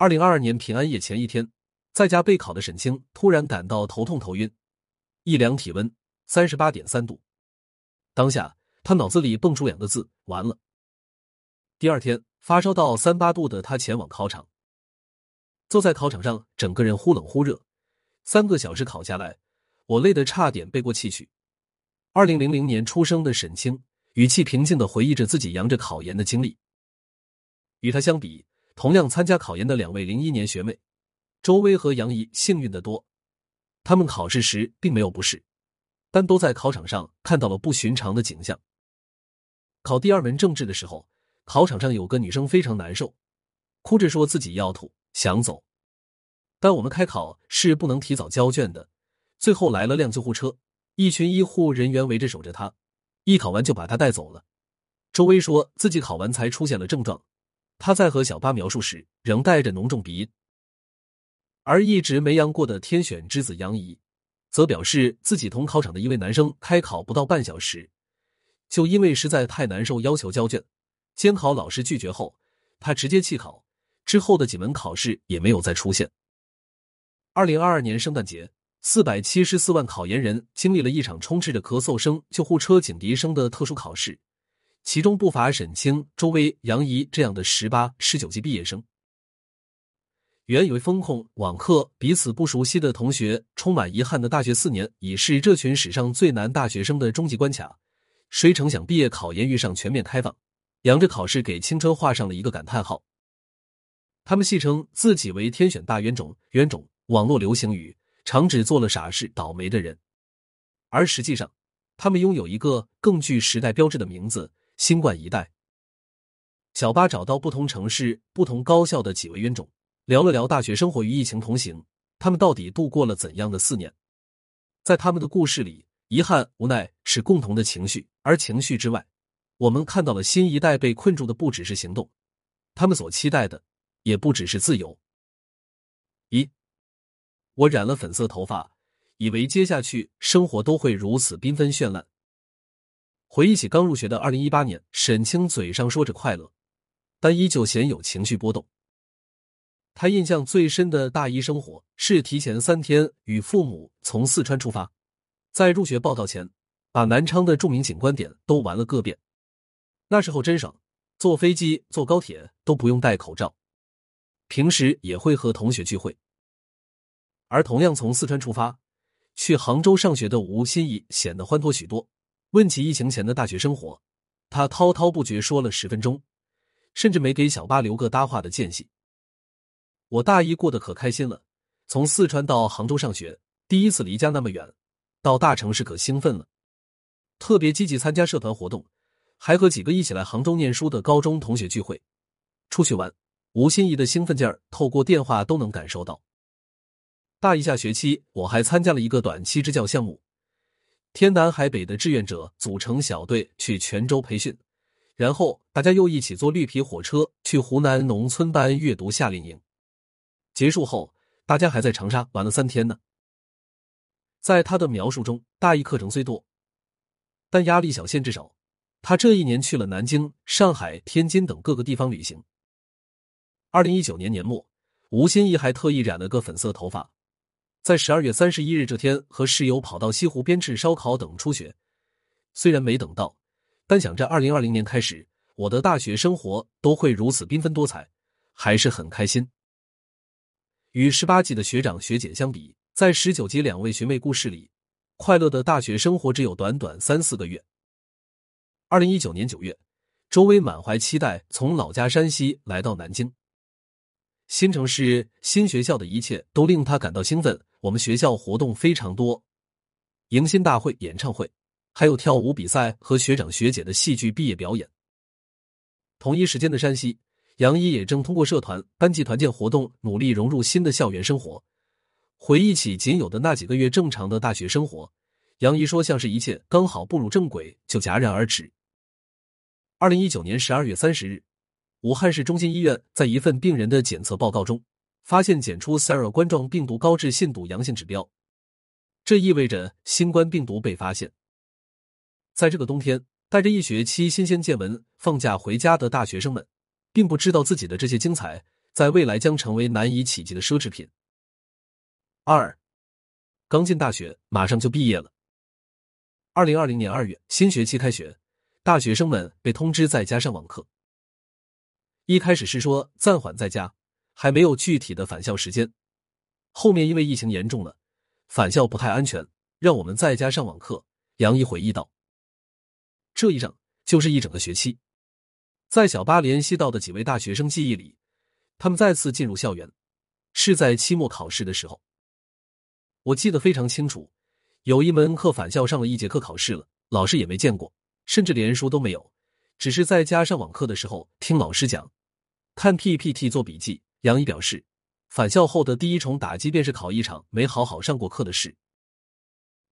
二零二二年平安夜前一天，在家备考的沈清突然感到头痛头晕，一量体温三十八点三度，当下他脑子里蹦出两个字：完了。第二天发烧到三八度的他前往考场，坐在考场上，整个人忽冷忽热，三个小时考下来，我累得差点背过气去。二零零零年出生的沈清，语气平静的回忆着自己扬着考研的经历。与他相比。同样参加考研的两位零一年学妹周薇和杨怡幸运的多，他们考试时并没有不适，但都在考场上看到了不寻常的景象。考第二门政治的时候，考场上有个女生非常难受，哭着说自己要吐想走，但我们开考是不能提早交卷的。最后来了辆救护车，一群医护人员围着守着她，一考完就把她带走了。周薇说自己考完才出现了症状。他在和小八描述时，仍带着浓重鼻音。而一直没阳过的天选之子杨怡，则表示自己同考场的一位男生开考不到半小时，就因为实在太难受，要求交卷。监考老师拒绝后，他直接弃考。之后的几门考试也没有再出现。二零二二年圣诞节，四百七十四万考研人经历了一场充斥着咳嗽声、救护车警笛声的特殊考试。其中不乏沈清、周薇、杨怡这样的十八、十九级毕业生。原以为风控、网课、彼此不熟悉的同学，充满遗憾的大学四年，已是这群史上最难大学生的终极关卡。谁成想，毕业考研遇上全面开放，扬着考试给青春画上了一个感叹号。他们戏称自己为“天选大冤种”，冤种网络流行语，常指做了傻事、倒霉的人。而实际上，他们拥有一个更具时代标志的名字。新冠一代，小八找到不同城市、不同高校的几位冤种，聊了聊大学生活与疫情同行，他们到底度过了怎样的四年？在他们的故事里，遗憾、无奈是共同的情绪，而情绪之外，我们看到了新一代被困住的不只是行动，他们所期待的也不只是自由。一，我染了粉色头发，以为接下去生活都会如此缤纷绚烂。回忆起刚入学的二零一八年，沈清嘴上说着快乐，但依旧鲜有情绪波动。他印象最深的大一生活是提前三天与父母从四川出发，在入学报道前，把南昌的著名景观点都玩了个遍。那时候真爽，坐飞机、坐高铁都不用戴口罩。平时也会和同学聚会。而同样从四川出发去杭州上学的吴心怡显得欢脱许多。问起疫情前的大学生活，他滔滔不绝说了十分钟，甚至没给小八留个搭话的间隙。我大一过得可开心了，从四川到杭州上学，第一次离家那么远，到大城市可兴奋了。特别积极参加社团活动，还和几个一起来杭州念书的高中同学聚会、出去玩。吴心怡的兴奋劲儿，透过电话都能感受到。大一下学期，我还参加了一个短期支教项目。天南海北的志愿者组成小队去泉州培训，然后大家又一起坐绿皮火车去湖南农村办阅读夏令营。结束后，大家还在长沙玩了三天呢。在他的描述中，大一课程虽多，但压力小，限制少。他这一年去了南京、上海、天津等各个地方旅行。二零一九年年末，吴心怡还特意染了个粉色头发。在十二月三十一日这天，和室友跑到西湖边吃烧烤等初雪。虽然没等到，但想着二零二零年开始，我的大学生活都会如此缤纷多彩，还是很开心。与十八级的学长学姐相比，在十九级两位学妹故事里，快乐的大学生活只有短短三四个月。二零一九年九月，周薇满怀期待从老家山西来到南京。新城市、新学校的一切都令他感到兴奋。我们学校活动非常多，迎新大会、演唱会，还有跳舞比赛和学长学姐的戏剧毕业表演。同一时间的山西，杨一也正通过社团、班级团建活动努力融入新的校园生活。回忆起仅有的那几个月正常的大学生活，杨一说，像是一切刚好步入正轨，就戛然而止。二零一九年十二月三十日，武汉市中心医院在一份病人的检测报告中。发现检出 SARS 冠状病毒高致信度阳性指标，这意味着新冠病毒被发现。在这个冬天，带着一学期新鲜见闻放假回家的大学生们，并不知道自己的这些精彩在未来将成为难以企及的奢侈品。二，刚进大学，马上就毕业了。二零二零年二月，新学期开学，大学生们被通知在家上网课。一开始是说暂缓在家，还没有具体的返校时间。后面因为疫情严重了，返校不太安全，让我们在家上网课。杨毅回忆道：“这一上就是一整个学期。”在小巴联系到的几位大学生记忆里，他们再次进入校园是在期末考试的时候。我记得非常清楚，有一门课返校上了一节课考试了，老师也没见过，甚至连书都没有，只是在家上网课的时候听老师讲，看 PPT 做笔记。杨毅表示。返校后的第一重打击便是考一场没好好上过课的事。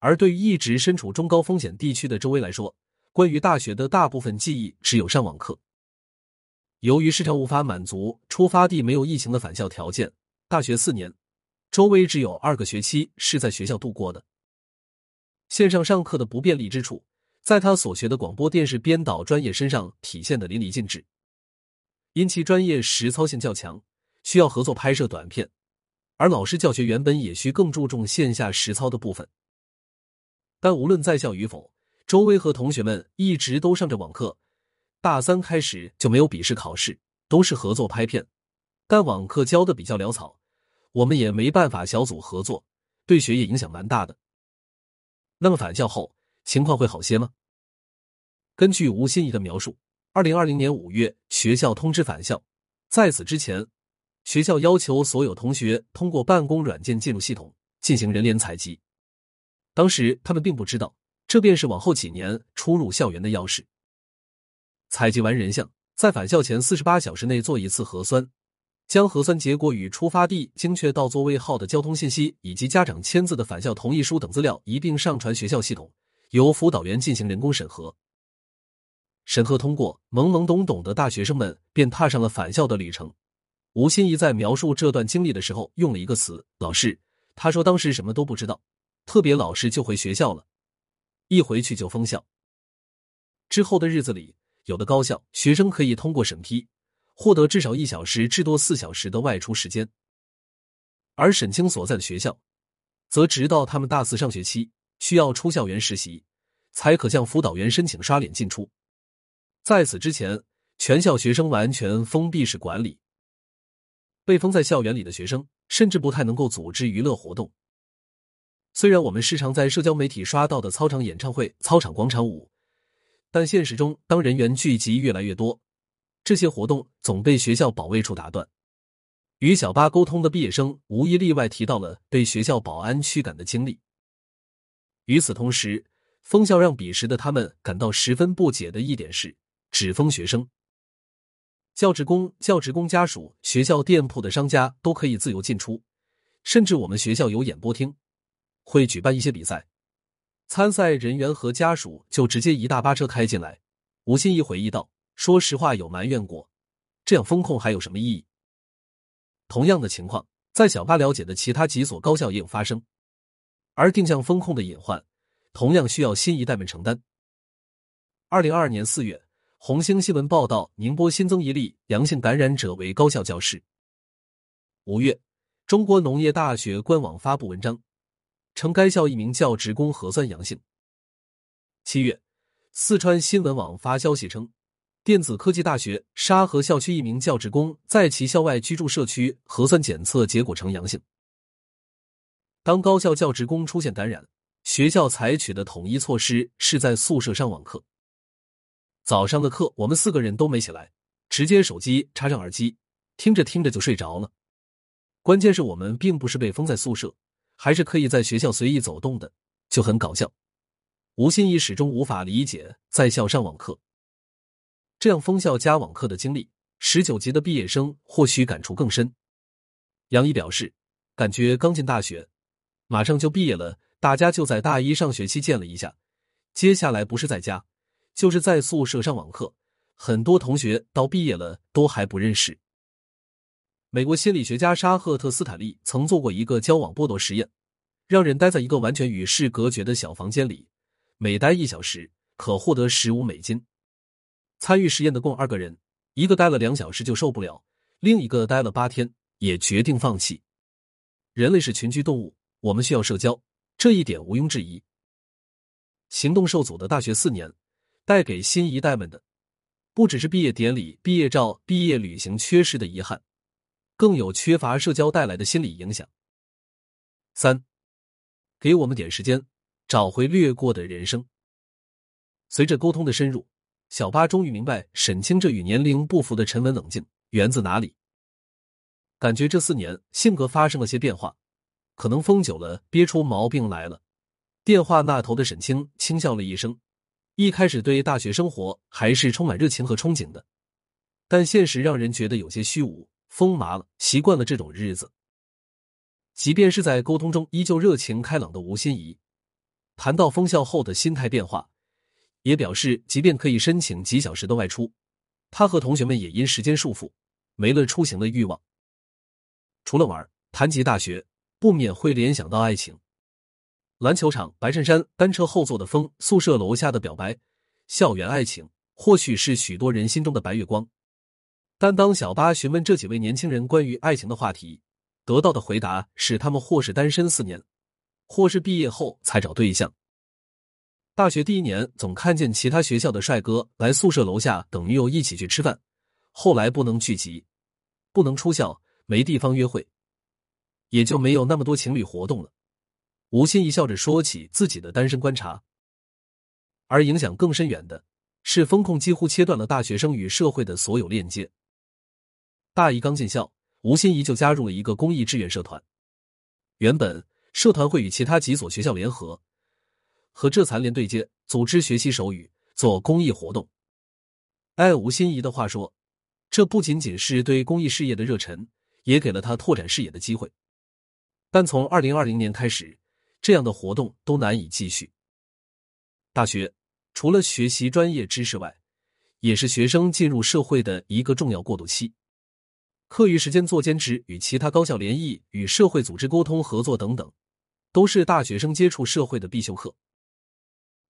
而对于一直身处中高风险地区的周薇来说，关于大学的大部分记忆只有上网课。由于时常无法满足出发地没有疫情的返校条件，大学四年，周薇只有二个学期是在学校度过的。线上上课的不便利之处，在他所学的广播电视编导专业身上体现的淋漓尽致，因其专业实操性较强。需要合作拍摄短片，而老师教学原本也需更注重线下实操的部分。但无论在校与否，周薇和同学们一直都上着网课。大三开始就没有笔试考试，都是合作拍片。但网课教的比较潦草，我们也没办法小组合作，对学业影响蛮大的。那么返校后情况会好些吗？根据吴欣怡的描述，二零二零年五月学校通知返校，在此之前。学校要求所有同学通过办公软件进入系统进行人脸采集。当时他们并不知道，这便是往后几年出入校园的钥匙。采集完人像，在返校前四十八小时内做一次核酸，将核酸结果与出发地精确到座位号的交通信息以及家长签字的返校同意书等资料一并上传学校系统，由辅导员进行人工审核。审核通过，懵懵懂懂的大学生们便踏上了返校的旅程。吴心怡在描述这段经历的时候，用了一个词“老师”。他说当时什么都不知道，特别老实就回学校了，一回去就封校。之后的日子里，有的高校学生可以通过审批，获得至少一小时至多四小时的外出时间，而沈清所在的学校，则直到他们大四上学期需要出校园实习，才可向辅导员申请刷脸进出。在此之前，全校学生完全封闭式管理。被封在校园里的学生，甚至不太能够组织娱乐活动。虽然我们时常在社交媒体刷到的操场演唱会、操场广场舞，但现实中，当人员聚集越来越多，这些活动总被学校保卫处打断。与小巴沟通的毕业生无一例外提到了被学校保安驱赶的经历。与此同时，封校让彼时的他们感到十分不解的一点是，只封学生。教职工、教职工家属、学校店铺的商家都可以自由进出，甚至我们学校有演播厅，会举办一些比赛，参赛人员和家属就直接一大巴车开进来。吴欣怡回忆道：“说实话，有埋怨过，这样风控还有什么意义？”同样的情况在小巴了解的其他几所高校也有发生，而定向风控的隐患同样需要新一代们承担。二零二二年四月。红星新闻报道，宁波新增一例阳性感染者为高校教师。五月，中国农业大学官网发布文章，称该校一名教职工核酸阳性。七月，四川新闻网发消息称，电子科技大学沙河校区一名教职工在其校外居住社区核酸检测结果呈阳性。当高校教职工出现感染，学校采取的统一措施是在宿舍上网课。早上的课，我们四个人都没起来，直接手机插上耳机，听着听着就睡着了。关键是我们并不是被封在宿舍，还是可以在学校随意走动的，就很搞笑。吴欣怡始终无法理解在校上网课，这样封校加网课的经历，十九级的毕业生或许感触更深。杨怡表示，感觉刚进大学，马上就毕业了，大家就在大一上学期见了一下，接下来不是在家。就是在宿舍上网课，很多同学到毕业了都还不认识。美国心理学家沙赫特斯坦利曾做过一个交往剥夺实验，让人待在一个完全与世隔绝的小房间里，每待一小时可获得十五美金。参与实验的共二个人，一个待了两小时就受不了，另一个待了八天，也决定放弃。人类是群居动物，我们需要社交，这一点毋庸置疑。行动受阻的大学四年，带给新一代们的，不只是毕业典礼、毕业照、毕业旅行缺失的遗憾，更有缺乏社交带来的心理影响。三，给我们点时间，找回掠过的人生。随着沟通的深入，小八终于明白沈清这与年龄不符的沉稳冷静源自哪里。感觉这四年性格发生了些变化，可能疯久了憋出毛病来了。电话那头的沈清轻笑了一声，一开始对大学生活还是充满热情和憧憬的，但现实让人觉得有些虚无、疯麻了，习惯了这种日子。即便是在沟通中依旧热情开朗的吴心怡，谈到封校后的心态变化，也表示，即便可以申请几小时的外出，他和同学们也因时间束缚没了出行的欲望。除了玩，谈及大学，不免会联想到爱情。篮球场、白衬衫、单车后座的风、宿舍楼下的表白，校园爱情或许是许多人心中的白月光。但当小八询问这几位年轻人关于爱情的话题，得到的回答是他们或是单身四年，或是毕业后才找对象。大学第一年总看见其他学校的帅哥来宿舍楼下等女友一起去吃饭，后来不能聚集，不能出校。没地方约会，也就没有那么多情侣活动了。吴昕一笑着说起自己的单身观察，而影响更深远的是，风控几乎切断了大学生与社会的所有链接。大一刚进校，吴昕怡就加入了一个公益志愿社团。原本社团会与其他几所学校联合，和浙残联对接，组织学习手语，做公益活动。按吴昕怡的话说，这不仅仅是对公益事业的热忱。也给了他拓展视野的机会，但从二零二零年开始，这样的活动都难以继续。大学除了学习专业知识外，也是学生进入社会的一个重要过渡期。课余时间做兼职，与其他高校联谊，与社会组织沟通合作等等，都是大学生接触社会的必修课。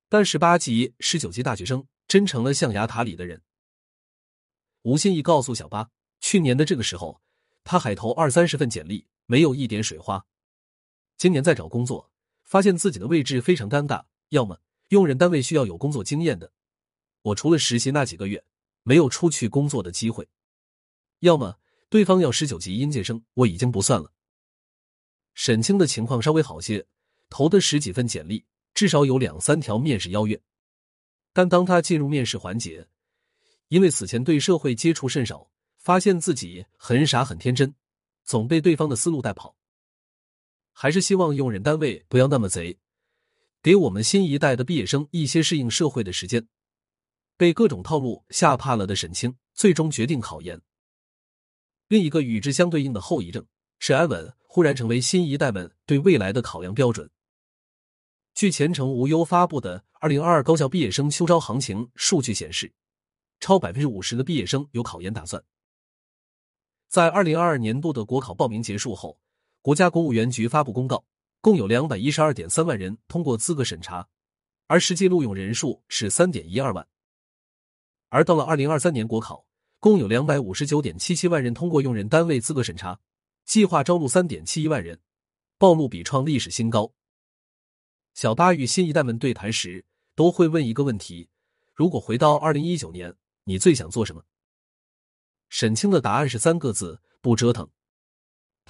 但十八级、十九级大学生真成了象牙塔里的人。吴心怡告诉小八，去年的这个时候。他海投二三十份简历，没有一点水花。今年在找工作，发现自己的位置非常尴尬：要么用人单位需要有工作经验的，我除了实习那几个月，没有出去工作的机会；要么对方要十九级应届生，我已经不算了。沈清的情况稍微好些，投的十几份简历，至少有两三条面试邀约。但当他进入面试环节，因为此前对社会接触甚少。发现自己很傻很天真，总被对方的思路带跑。还是希望用人单位不要那么贼，给我们新一代的毕业生一些适应社会的时间。被各种套路吓怕了的沈清，最终决定考研。另一个与之相对应的后遗症是安稳忽然成为新一代们对未来的考量标准。据前程无忧发布的二零二二高校毕业生秋招行情数据显示，超百分之五十的毕业生有考研打算。在二零二二年度的国考报名结束后，国家公务员局发布公告，共有两百一十二点三万人通过资格审查，而实际录用人数是三点一二万。而到了二零二三年国考，共有两百五十九点七七万人通过用人单位资格审查，计划招录三点七一万人，报录比创历史新高。小八与新一代们对谈时，都会问一个问题：如果回到二零一九年，你最想做什么？沈清的答案是三个字：不折腾。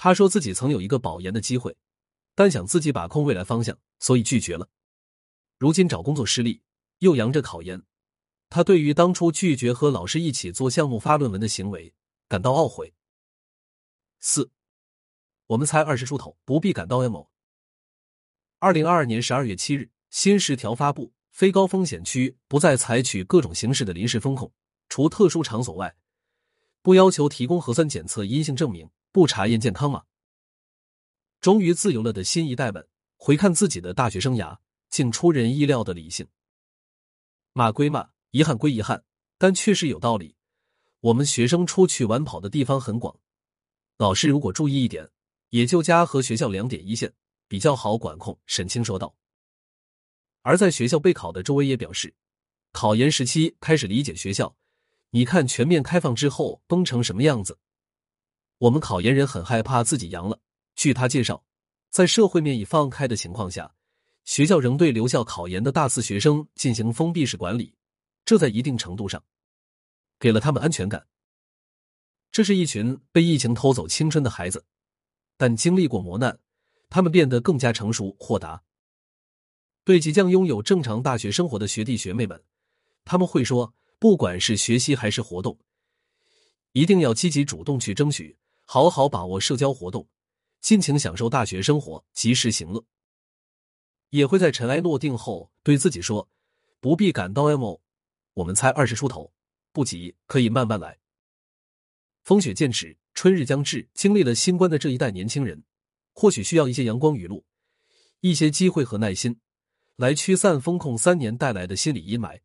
他说自己曾有一个保研的机会，但想自己把控未来方向，所以拒绝了。如今找工作失利，又扬着考研，他对于当初拒绝和老师一起做项目、发论文的行为感到懊悔。四，我们才二十出头，不必感到 emo。二零二二年十二月七日，新十条发布，非高风险区不再采取各种形式的临时封控，除特殊场所外。不要求提供核酸检测阴性证明，不查验健康码。终于自由了的新一代们，回看自己的大学生涯，竟出人意料的理性。骂归骂，遗憾归遗憾，但确实有道理。我们学生出去玩跑的地方很广，老师如果注意一点，也就家和学校两点一线，比较好管控。沈清说道。而在学校备考的周围也表示，考研时期开始理解学校。你看全面开放之后崩成什么样子？我们考研人很害怕自己阳了。据他介绍，在社会面已放开的情况下，学校仍对留校考研的大四学生进行封闭式管理，这在一定程度上给了他们安全感。这是一群被疫情偷走青春的孩子，但经历过磨难，他们变得更加成熟豁达。对即将拥有正常大学生活的学弟学妹们，他们会说：不管是学习还是活动，一定要积极主动去争取，好好把握社交活动，尽情享受大学生活，及时行乐。也会在尘埃落定后对自己说：不必感到 emo，我们才二十出头，不急，可以慢慢来。风雪渐止，春日将至，经历了新冠的这一代年轻人，或许需要一些阳光雨露，一些机会和耐心。来驱散风控三年带来的心理阴霾。